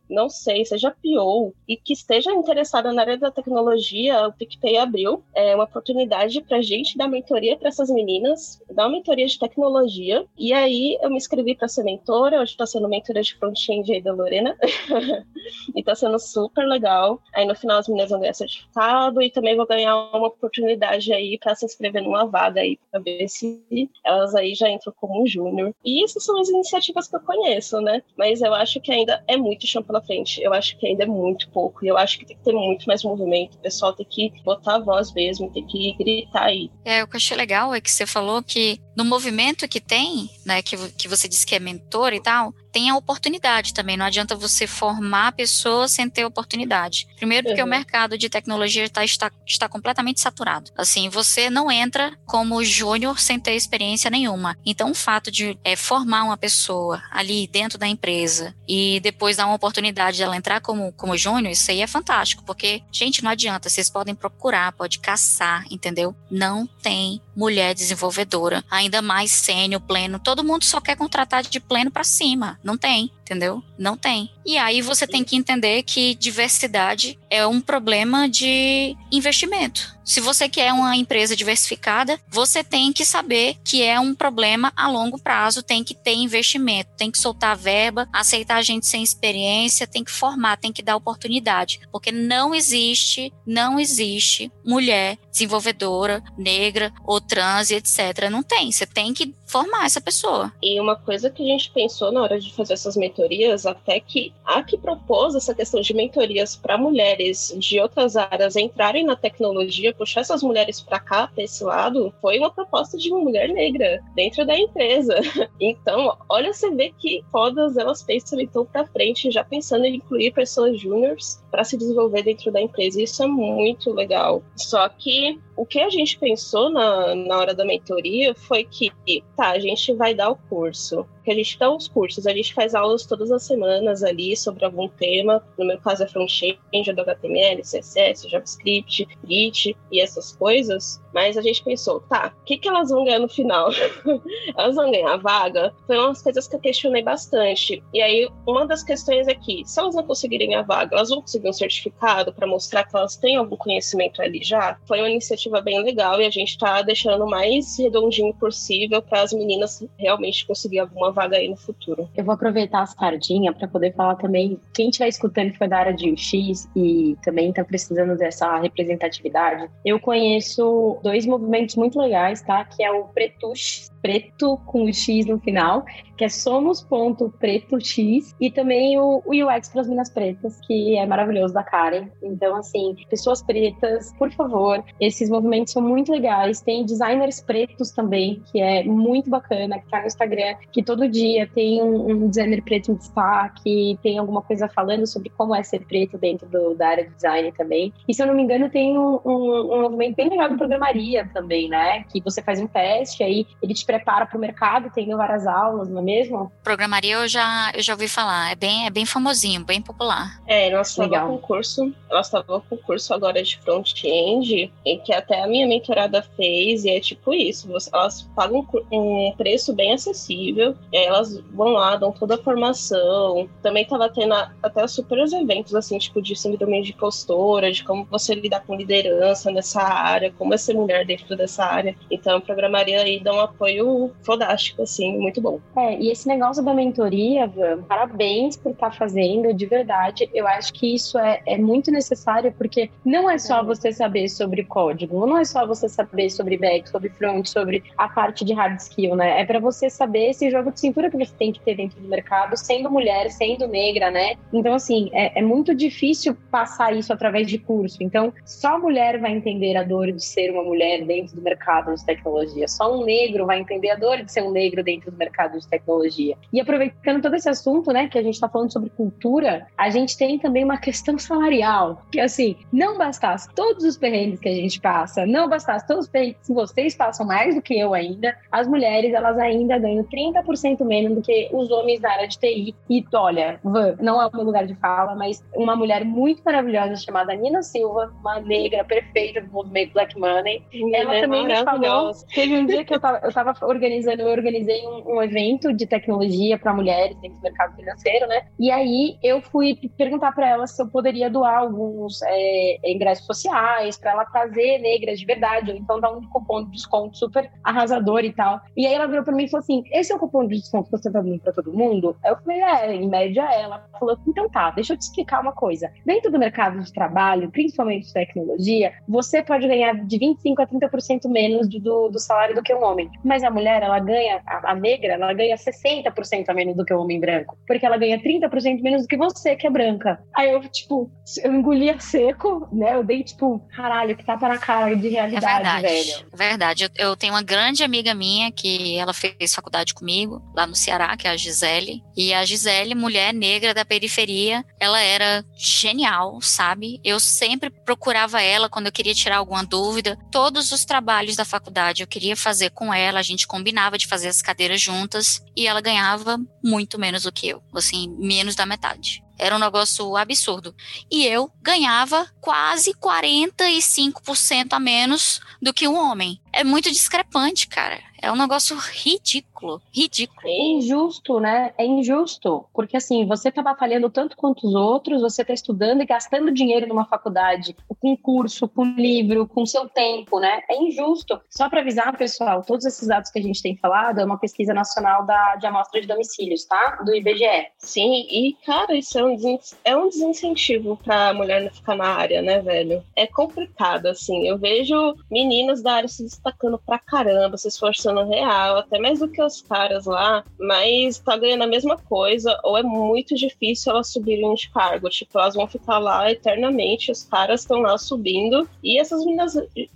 não sei, seja PO, e que esteja interessada na área da tecnologia, o PicPay abriu é uma oportunidade para gente dar mentoria para essas meninas, dar uma mentoria de tecnologia, e aí aí eu me inscrevi para ser mentora, hoje estou sendo mentora de front-end aí da Lorena, e está sendo super legal. Aí no final as meninas vão ganhar certificado e também vou ganhar uma oportunidade aí para se inscrever numa vaga aí, para ver se elas aí já entram como júnior. E essas são as iniciativas que eu conheço, né? Mas eu acho que ainda é muito chão pela frente, eu acho que ainda é muito pouco, e eu acho que tem que ter muito mais movimento, o pessoal tem que botar a voz mesmo, tem que gritar aí. É, o que eu achei legal é que você falou que no movimento que tem, né, que, que você disse que é mentor e tal, tem a oportunidade também. Não adianta você formar pessoas sem ter oportunidade. Primeiro, porque uhum. o mercado de tecnologia tá, está, está completamente saturado. Assim, você não entra como júnior sem ter experiência nenhuma. Então, o fato de é, formar uma pessoa ali dentro da empresa e depois dar uma oportunidade dela entrar como, como júnior, isso aí é fantástico. Porque, gente, não adianta. Vocês podem procurar, pode caçar, entendeu? Não tem mulher desenvolvedora, ainda mais sênior, pleno. Todo mundo só quer contratar de pleno para cima. Não tem entendeu? Não tem. E aí você tem que entender que diversidade é um problema de investimento. Se você quer uma empresa diversificada, você tem que saber que é um problema a longo prazo, tem que ter investimento, tem que soltar verba, aceitar gente sem experiência, tem que formar, tem que dar oportunidade, porque não existe, não existe mulher desenvolvedora, negra ou trans, etc. Não tem. Você tem que formar essa pessoa. E uma coisa que a gente pensou na hora de fazer essas mentorias, até que a que propôs essa questão de mentorias para mulheres de outras áreas entrarem na tecnologia, puxar essas mulheres para cá, para esse lado, foi uma proposta de uma mulher negra dentro da empresa. Então, olha, você vê que todas elas pensam então para frente, já pensando em incluir pessoas júniores para se desenvolver dentro da empresa. Isso é muito legal. Só que o que a gente pensou na, na hora da mentoria foi que, tá, a gente vai dar o curso, que a gente dá os cursos, a gente faz aulas todas as semanas ali sobre algum tema, no meu caso é front-end, HTML, CSS, JavaScript, Git e essas coisas, mas a gente pensou, tá, o que, que elas vão ganhar no final? elas vão ganhar vaga? Foi umas coisas que eu questionei bastante. E aí, uma das questões é que, se elas não conseguirem a vaga, elas vão conseguir um certificado para mostrar que elas têm algum conhecimento ali já? Foi uma iniciativa bem legal e a gente está deixando o mais redondinho possível para as meninas realmente conseguir alguma vaga aí no futuro. Eu vou aproveitar a sardinha para poder falar também, quem estiver escutando que foi da área de UX e também está precisando dessa representatividade, eu conheço dois movimentos muito legais, tá? Que é o Pretush, preto com o X no final, que é somos.pretox, e também o, o UX para as Minas Pretas, que é maravilhoso da Karen. Então, assim, pessoas pretas, por favor, esses movimentos são muito legais. Tem designers pretos também, que é muito bacana, que tá no Instagram, que todo dia tem um, um designer preto em destaque, tem alguma coisa falando sobre como é ser preto dentro do, da área de design também. E se eu não me engano, tem um, um, um movimento bem legal de programaria também, né? Que você faz um teste, aí ele te prepara para o mercado, tendo várias aulas, não é mesmo? Programaria eu já, eu já ouvi falar, é bem, é bem famosinho, bem popular. É, nós estava com curso, nós estava com curso agora de front-end, em que até a minha mentorada fez, e é tipo isso, elas pagam um preço bem acessível, elas vão lá, dão toda a formação, também estava tendo até super eventos, assim, tipo de síndrome de postura, de como você lidar com liderança nessa área, como é ser mulher dentro dessa área. Então, a programaria aí dá um apoio fodástico, assim, muito bom. É, e esse negócio da mentoria, Van, parabéns por estar tá fazendo, de verdade. Eu acho que isso é, é muito necessário, porque não é só é. você saber sobre código, não é só você saber sobre back, sobre front, sobre a parte de hard skill, né? É para você saber esse jogo de cintura que você tem que ter dentro do mercado, sendo mulher, sendo negra, né? Então, assim, é, é muito difícil passar isso através de curso. Então, só a mulher vai entender a dor de ser uma mulher dentro do mercado de tecnologia. Só um negro vai entender a dor de ser um negro dentro do mercado de tecnologia. E aproveitando todo esse assunto, né, que a gente está falando sobre cultura, a gente tem também uma questão salarial, que assim, não bastasse todos os perrengues que a gente passa, não bastasse todos os perrengues que vocês passam mais do que eu ainda, as mulheres, elas ainda ganham 30% menos do que os homens da área de TI. E olha, não é o meu lugar de fala, mas uma mulher muito maravilhosa chamada Nina Silva, uma negra perfeita do movimento Black Money, ela é também me falou. Teve um dia que eu tava, eu tava organizando, eu organizei um, um evento de tecnologia para mulheres dentro do mercado financeiro, né? E aí eu fui perguntar para ela se eu poderia doar alguns é, ingressos sociais para ela trazer negras de verdade, ou então dar um cupom de desconto super arrasador e tal. E aí ela virou para mim e falou assim: esse é o cupom de desconto que você tá dando para todo mundo? Eu falei: é, em média é. Ela falou: então tá, deixa eu te explicar uma coisa. Dentro do mercado de trabalho, principalmente de tecnologia, você pode ganhar de 25 a 30% menos do, do salário do que um homem. Mas a mulher, ela ganha, a, a negra, ela ganha 60% a menos do que o homem branco. Porque ela ganha 30% menos do que você, que é branca. Aí eu, tipo, eu engolia seco, né? Eu dei, tipo, caralho, que tapa na cara de realidade, é verdade, velho. É verdade. Eu, eu tenho uma grande amiga minha que ela fez faculdade comigo, lá no Ceará, que é a Gisele. E a Gisele, mulher negra da periferia, ela era genial, sabe? Eu sempre procurava ela quando eu queria tirar alguma dúvida. Todos os trabalhos da faculdade eu queria fazer com ela, a gente combinava de fazer as cadeiras juntas e ela ganhava muito menos do que eu, assim, menos da metade. Era um negócio absurdo. E eu ganhava quase 45% a menos do que um homem. É muito discrepante, cara. É um negócio ridículo, ridículo. É injusto, né? É injusto. Porque assim, você tá batalhando tanto quanto os outros, você tá estudando e gastando dinheiro numa faculdade, com curso, com livro, com seu tempo, né? É injusto. Só para avisar, pessoal, todos esses dados que a gente tem falado é uma pesquisa nacional da, de amostra de domicílios, tá? Do IBGE. Sim, e cara, isso é um, é um desincentivo pra mulher não ficar na área, né, velho? É complicado, assim. Eu vejo meninas da área se destacando pra caramba, se esforçando real, até mais do que os caras lá, mas tá ganhando a mesma coisa, ou é muito difícil elas subirem de cargo. Tipo, elas vão ficar lá eternamente, os caras estão lá subindo, e essas meninas,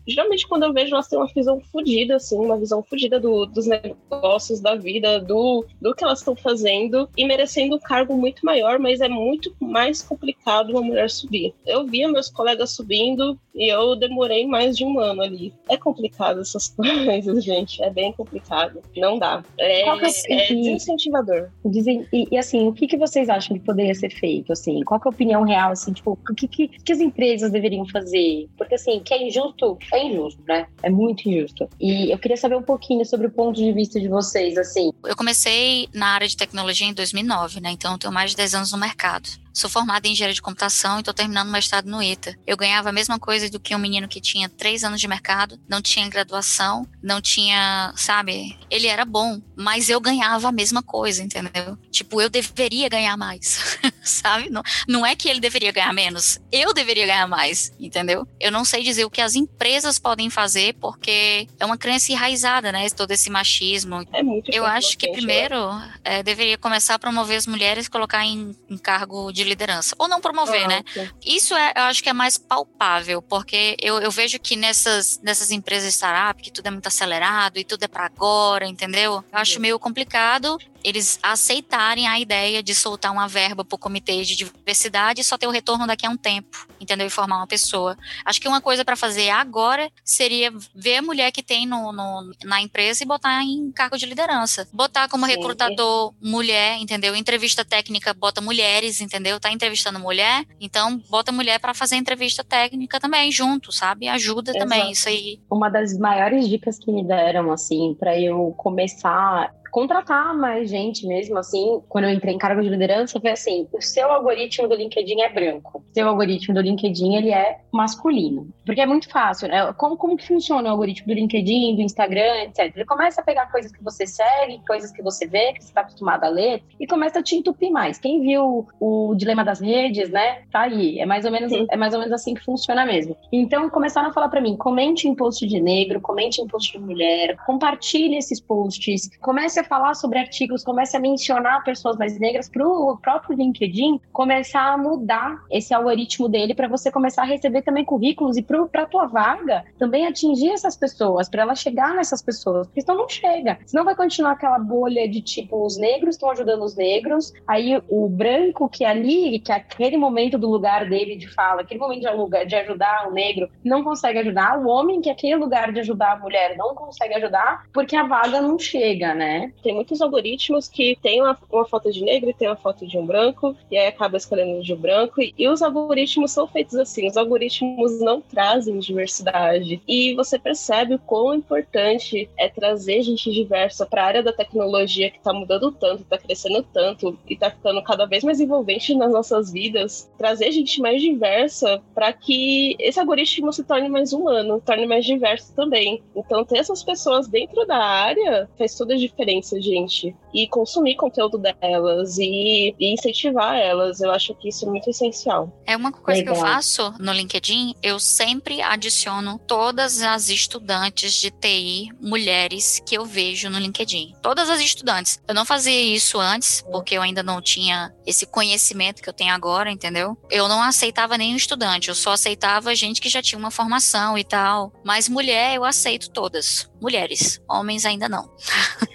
geralmente quando eu vejo, elas têm uma visão fodida, assim, uma visão fodida do, dos negócios, da vida, do, do que elas estão fazendo, e merecendo um cargo muito maior, mas é muito mais complicado uma mulher subir. Eu via meus colegas subindo, e eu demorei mais de um ano ali. É complicado essas coisas, gente. É bem complicado. Não dá. É, é, é desincentivador. Dizem, e, e, assim, o que, que vocês acham que poderia ser feito? Assim, qual é a opinião real? Assim, tipo, o que, que, que as empresas deveriam fazer? Porque assim, que é injusto, é injusto, né? É muito injusto. E eu queria saber um pouquinho sobre o ponto de vista de vocês, assim. Eu comecei na área de tecnologia em 2009, né? Então eu tenho mais de 10 anos no mercado. Sou formada em engenharia de computação e estou terminando o mestrado no ITA. Eu ganhava a mesma coisa do que um menino que tinha três anos de mercado, não tinha graduação, não tinha, sabe? Ele era bom, mas eu ganhava a mesma coisa, entendeu? Tipo, eu deveria ganhar mais, sabe? Não, não é que ele deveria ganhar menos, eu deveria ganhar mais, entendeu? Eu não sei dizer o que as empresas podem fazer, porque é uma crença enraizada, né? Todo esse machismo. É muito Eu acho que primeiro é, deveria começar a promover as mulheres, colocar em, em cargo de liderança. Ou não promover, ah, né? Okay. Isso é, eu acho que é mais palpável, porque eu, eu vejo que nessas, nessas empresas startup, que tudo é muito acelerado e tudo é para agora, entendeu? Eu acho meio complicado eles aceitarem a ideia de soltar uma verba para o comitê de diversidade e só ter o retorno daqui a um tempo. entendeu? E formar uma pessoa. Acho que uma coisa para fazer agora seria ver a mulher que tem no, no, na empresa e botar em cargo de liderança. Botar como Sim. recrutador mulher, entendeu? Entrevista técnica, bota mulheres, entendeu? Tá entrevistando mulher, então bota mulher para fazer entrevista técnica também junto, sabe? Ajuda Exato. também isso aí. Uma das maiores dicas que me deram assim para eu começar contratar mais gente mesmo, assim, quando eu entrei em cargo de liderança, foi assim, o seu algoritmo do LinkedIn é branco, o seu algoritmo do LinkedIn, ele é masculino. Porque é muito fácil, né? Como, como que funciona o algoritmo do LinkedIn, do Instagram, etc. Ele começa a pegar coisas que você segue, coisas que você vê, que você está acostumado a ler, e começa a te entupir mais. Quem viu o Dilema das Redes, né, tá aí. É mais ou menos, é mais ou menos assim que funciona mesmo. Então, começaram a falar para mim, comente em post de negro, comente em post de mulher, compartilhe esses posts, comece a falar sobre artigos, comece a mencionar pessoas mais negras para o próprio LinkedIn começar a mudar esse algoritmo dele para você começar a receber também currículos e para a tua vaga também atingir essas pessoas, para ela chegar nessas pessoas, porque senão não chega. Senão vai continuar aquela bolha de tipo, os negros estão ajudando os negros, aí o branco que é ali, que é aquele momento do lugar dele de fala, aquele momento de, de ajudar o negro, não consegue ajudar, o homem que é aquele lugar de ajudar a mulher não consegue ajudar, porque a vaga não chega, né? Tem muitos algoritmos que tem uma, uma foto de negro e tem uma foto de um branco, e aí acaba escolhendo de um branco. E os algoritmos são feitos assim: os algoritmos não trazem diversidade. E você percebe o quão importante é trazer gente diversa para a área da tecnologia que está mudando tanto, está crescendo tanto e está ficando cada vez mais envolvente nas nossas vidas. Trazer gente mais diversa para que esse algoritmo se torne mais humano, torne mais diverso também. Então, ter essas pessoas dentro da área faz toda a diferença gente e consumir conteúdo delas e, e, incentivar elas. Eu acho que isso é muito essencial. É uma coisa Legal. que eu faço no LinkedIn, eu sempre adiciono todas as estudantes de TI mulheres que eu vejo no LinkedIn. Todas as estudantes. Eu não fazia isso antes, porque eu ainda não tinha esse conhecimento que eu tenho agora, entendeu? Eu não aceitava nenhum estudante, eu só aceitava gente que já tinha uma formação e tal. Mas mulher eu aceito todas. Mulheres, homens ainda não.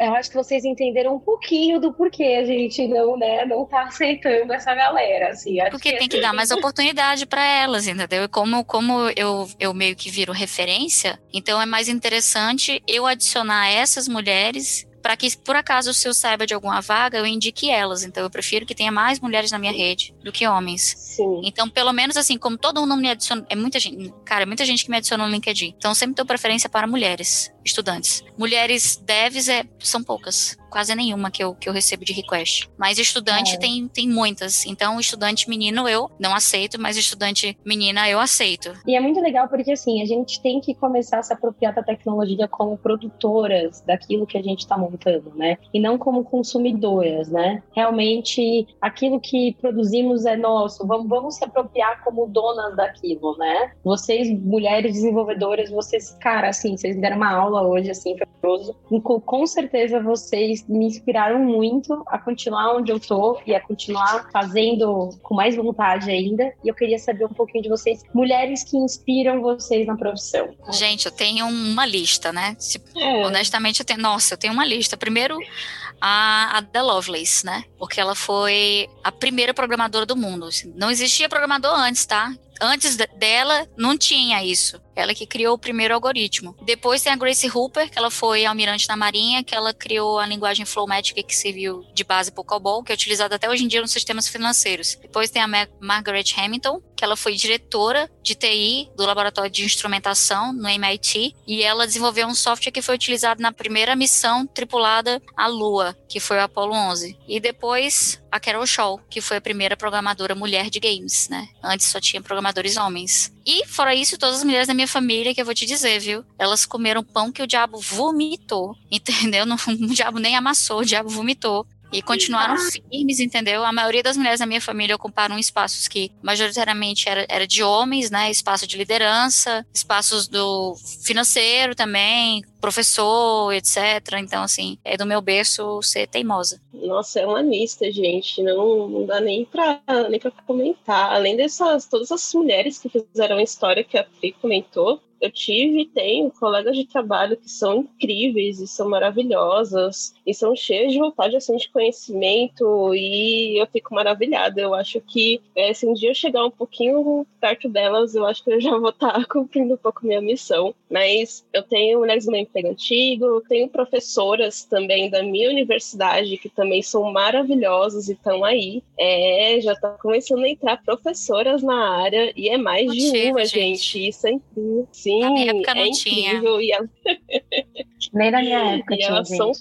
eu acho que vocês entenderam um pouquinho do porquê a gente não, né, não tá aceitando essa galera, assim. Porque que tem que dar mais oportunidade para elas, entendeu? E como, como eu, eu meio que viro referência, então é mais interessante eu adicionar essas mulheres para que, por acaso, se eu saiba de alguma vaga, eu indique elas. Então, eu prefiro que tenha mais mulheres na minha rede do que homens. Sim. Então, pelo menos assim, como todo mundo me adiciona, é muita gente, cara, é muita gente que me adiciona no LinkedIn. Então, sempre dou preferência para mulheres, estudantes. Mulheres devs é, são poucas quase nenhuma que eu, que eu recebo de request. Mas estudante é. tem, tem muitas. Então, estudante menino eu não aceito, mas estudante menina eu aceito. E é muito legal porque, assim, a gente tem que começar a se apropriar da tecnologia como produtoras daquilo que a gente está montando, né? E não como consumidoras, né? Realmente, aquilo que produzimos é nosso. Vamos, vamos se apropriar como donas daquilo, né? Vocês, mulheres desenvolvedoras, vocês, cara, assim, vocês deram uma aula hoje, assim, com, com certeza vocês me inspiraram muito a continuar onde eu tô e a continuar fazendo com mais vontade ainda. E eu queria saber um pouquinho de vocês, mulheres que inspiram vocês na profissão. Gente, eu tenho uma lista, né? É. Honestamente, eu tenho. Nossa, eu tenho uma lista. Primeiro, a, a The Lovelace, né? Porque ela foi a primeira programadora do mundo. Não existia programador antes, tá? Antes dela, não tinha isso. Ela que criou o primeiro algoritmo. Depois tem a Grace Hooper, que ela foi almirante na Marinha, que ela criou a linguagem Flowmatic que serviu de base para o COBOL, que é utilizada até hoje em dia nos sistemas financeiros. Depois tem a Margaret Hamilton, que ela foi diretora de TI do laboratório de instrumentação no MIT, e ela desenvolveu um software que foi utilizado na primeira missão tripulada à Lua, que foi o Apollo 11. E depois a Carol Shaw, que foi a primeira programadora mulher de games, né? Antes só tinha programadores homens. E, fora isso, todas as mulheres da minha família, que eu vou te dizer, viu? Elas comeram pão que o diabo vomitou, entendeu? Não, o diabo nem amassou, o diabo vomitou. E continuaram firmes, entendeu? A maioria das mulheres da minha família ocuparam espaços que majoritariamente era, era de homens, né? Espaço de liderança, espaços do financeiro também, professor, etc. Então, assim, é do meu berço ser teimosa. Nossa, é uma lista, gente. Não, não dá nem pra, nem pra comentar. Além dessas, todas as mulheres que fizeram a história que a Pri comentou, eu tive e tenho colegas de trabalho que são incríveis e são maravilhosas e são cheias de vontade assim, de conhecimento e eu fico maravilhada. Eu acho que é, se um dia eu chegar um pouquinho perto delas, eu acho que eu já vou estar cumprindo um pouco minha missão. Mas eu tenho mulheres meu emprego antigo, tenho professoras também da minha universidade que também são maravilhosas e estão aí. É, já está começando a entrar professoras na área e é mais de uma, gente. gente. Isso é incrível. Sim, na minha época é não incrível. tinha. E ela... Nem na minha época. e elas são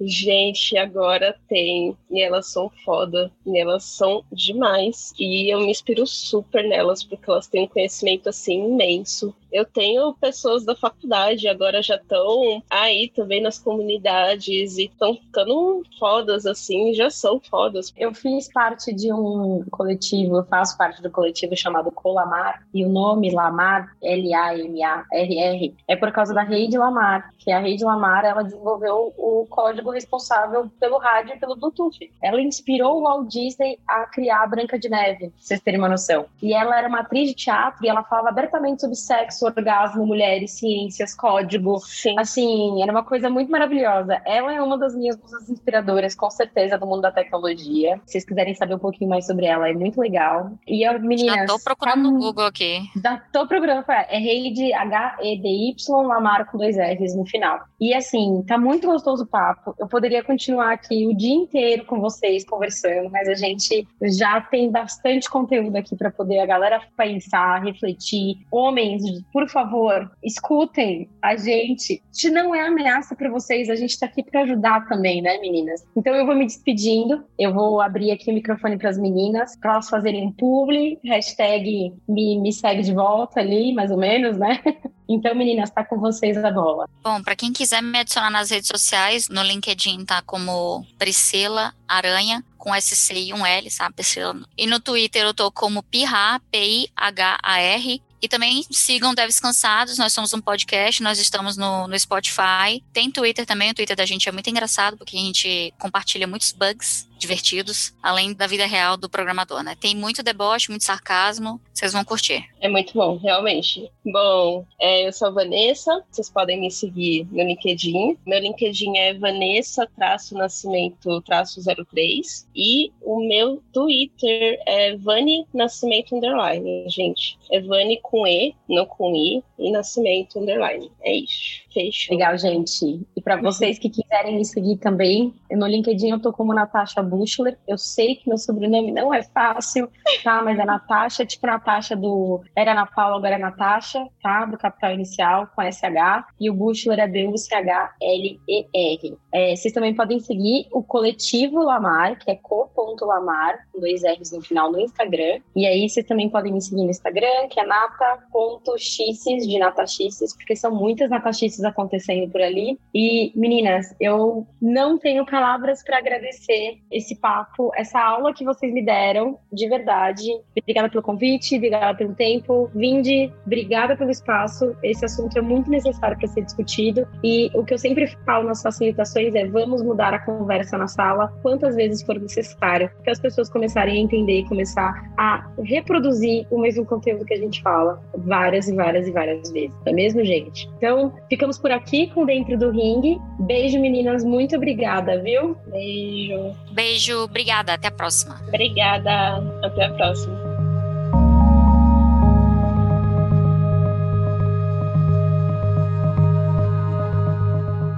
gente, agora tem. E elas são foda. E elas são demais. E eu me inspiro super nelas, porque elas têm um conhecimento assim imenso. Eu tenho pessoas da faculdade, agora já estão aí também nas comunidades e estão ficando fodas assim, já são fodas. Eu fiz parte de um coletivo, eu faço parte do coletivo chamado Colamar, e o nome Lamar, L-A-M-A-R-R, é por causa da Rede Lamar, que a Rede Lamar, ela desenvolveu o código responsável pelo rádio e pelo Bluetooth. Ela inspirou o Walt Disney a criar a Branca de Neve, pra vocês terem uma noção. E ela era uma atriz de teatro e ela falava abertamente sobre sexo, orgasmo, mulheres, ciências, código. Sim. Assim, era uma coisa muito maravilhosa. Ela é uma das minhas musas inspiradoras, com certeza, do mundo da tecnologia. Se vocês quiserem saber um pouquinho mais sobre ela, é muito legal. E a menina. Já tô procurando no Google aqui. Já tô procurando, é Reide H-E-D-Y Lamar com dois R's no final. E assim, tá muito gostoso o papo. Eu poderia continuar aqui o dia inteiro com vocês conversando, mas a gente já tem bastante conteúdo aqui para poder a galera pensar, refletir. Homens, por favor, escutem a gente. Se não é ameaça para vocês, a gente tá aqui para ajudar também, né, meninas? Então eu vou me despedindo. Eu vou abrir aqui o microfone para as meninas, para elas fazerem um publi, hashtag me, me segue de volta ali, mais ou menos, né? Então, meninas, tá com vocês a bola. Bom, para quem quiser me adicionar nas redes sociais, no LinkedIn tá como Priscila Aranha, com SC e um L, sabe, Priscila? E no Twitter eu tô como Pirra, P-I-H-A-R, e também sigam Devs Cansados, nós somos um podcast, nós estamos no, no Spotify. Tem Twitter também, o Twitter da gente é muito engraçado, porque a gente compartilha muitos bugs divertidos, além da vida real do programador, né? Tem muito deboche, muito sarcasmo, vocês vão curtir. É muito bom, realmente. Bom, é, eu sou a Vanessa, vocês podem me seguir no LinkedIn. Meu LinkedIn é Vanessa-Nascimento-03 e o meu Twitter é Vani Nascimento Underline, gente. É Vani com E, não com I, e Nascimento Underline. É isso. Fechou. Legal, gente. E para vocês que quiserem me seguir também, no LinkedIn eu tô como Natasha Buchler. Eu sei que meu sobrenome não é fácil, tá? Mas é Natasha, tipo Natasha do. Era Ana Paula, agora é Natasha, tá? Do Capital Inicial, com SH. E o Buchler é B-U-C-H-L-E-R. É, vocês também podem seguir o coletivo Lamar, que é co.lamar, com dois R's no final, no Instagram. E aí vocês também podem me seguir no Instagram, que é nata.xis, de nataxices, porque são muitas nataxices acontecendo por ali. E, meninas, eu não tenho palavras para agradecer esse papo, essa aula que vocês me deram, de verdade. Obrigada pelo convite, obrigada pelo tempo. Vinde, obrigada pelo espaço. Esse assunto é muito necessário para ser discutido. E o que eu sempre falo nas facilitações é: vamos mudar a conversa na sala quantas vezes for necessário, para as pessoas começarem a entender e começar a reproduzir o mesmo conteúdo que a gente fala várias e várias e várias vezes. É mesmo, gente? Então, ficamos por aqui com Dentro do Ringue. Beijo, meninas. Muito obrigada, viu? Beijo. Beijo, obrigada. Até a próxima. Obrigada. Até a próxima.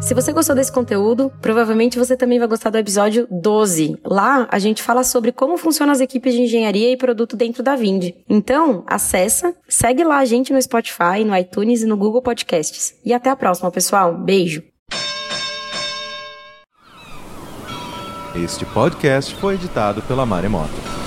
Se você gostou desse conteúdo, provavelmente você também vai gostar do episódio 12. Lá a gente fala sobre como funcionam as equipes de engenharia e produto dentro da Vind. Então, acessa, segue lá a gente no Spotify, no iTunes e no Google Podcasts. E até a próxima, pessoal. Beijo. Este podcast foi editado pela Maremoto.